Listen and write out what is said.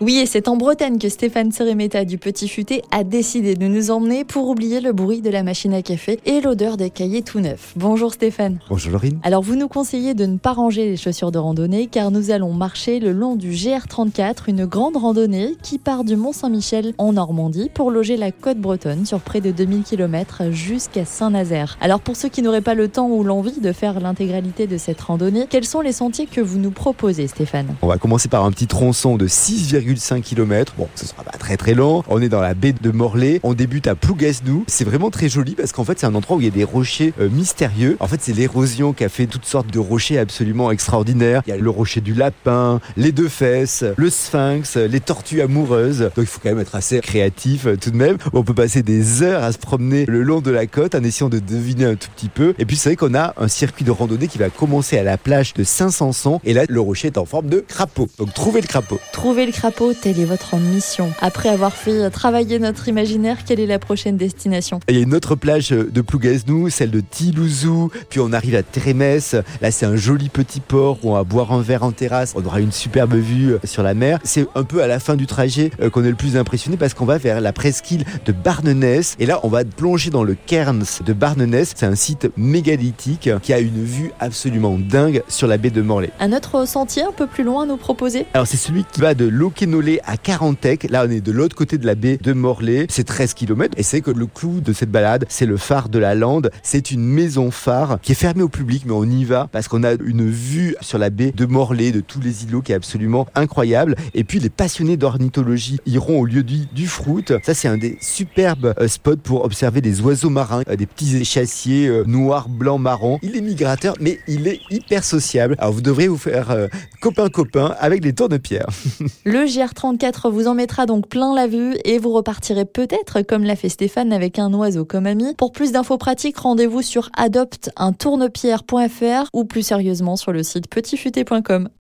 Oui, et c'est en Bretagne que Stéphane Seremeta du Petit Futé a décidé de nous emmener pour oublier le bruit de la machine à café et l'odeur des cahiers tout neufs. Bonjour Stéphane. Bonjour Laurine. Alors vous nous conseillez de ne pas ranger les chaussures de randonnée car nous allons marcher le long du GR34, une grande randonnée qui part du Mont Saint-Michel en Normandie pour loger la côte bretonne sur près de 2000 km jusqu'à Saint-Nazaire. Alors pour ceux qui n'auraient pas le temps ou l'envie de faire l'intégralité de cette randonnée, quels sont les sentiers que vous nous proposez Stéphane? On va commencer par un petit tronçon de 6, 5 km. Bon, ce sera pas très très long. On est dans la baie de Morlaix. On débute à Plougasnou. C'est vraiment très joli parce qu'en fait, c'est un endroit où il y a des rochers euh, mystérieux. En fait, c'est l'érosion qui a fait toutes sortes de rochers absolument extraordinaires. Il y a le rocher du lapin, les deux fesses, le sphinx, les tortues amoureuses. Donc, il faut quand même être assez créatif euh, tout de même. On peut passer des heures à se promener le long de la côte en essayant de deviner un tout petit peu. Et puis, c'est vrai qu'on a un circuit de randonnée qui va commencer à la plage de Saint-Sanson. Et là, le rocher est en forme de crapaud. Donc, trouvez le crapaud. Trouvez le crapaud telle est votre mission. Après avoir fait travailler notre imaginaire, quelle est la prochaine destination? Il y a une autre plage de Plougasnou, celle de Tilouzou, puis on arrive à Trémès. Là, c'est un joli petit port où on va boire un verre en terrasse. On aura une superbe vue sur la mer. C'est un peu à la fin du trajet euh, qu'on est le plus impressionné parce qu'on va vers la presqu'île de Barnenès. Et là, on va plonger dans le Cairns de Barnenès. C'est un site mégalithique qui a une vue absolument dingue sur la baie de Morlaix. Un autre sentier un peu plus loin à nous proposer? Alors, c'est celui qui va de Loquet à Carantec. Là, on est de l'autre côté de la baie de Morlaix. C'est 13 km. Et c'est que le clou de cette balade, c'est le phare de la Lande. C'est une maison phare qui est fermée au public, mais on y va parce qu'on a une vue sur la baie de Morlaix, de tous les îlots qui est absolument incroyable. Et puis, les passionnés d'ornithologie iront au lieu du, du Fruit. Ça, c'est un des superbes euh, spots pour observer des oiseaux marins, euh, des petits échassiers euh, noirs, blancs, marrons. Il est migrateur, mais il est hyper sociable. Alors, vous devrez vous faire copain-copain avec les tours de pierre. GR34 vous en mettra donc plein la vue et vous repartirez peut-être comme l'a fait Stéphane avec un oiseau comme ami. Pour plus d'infos pratiques, rendez-vous sur adopte ou plus sérieusement sur le site petitfuté.com.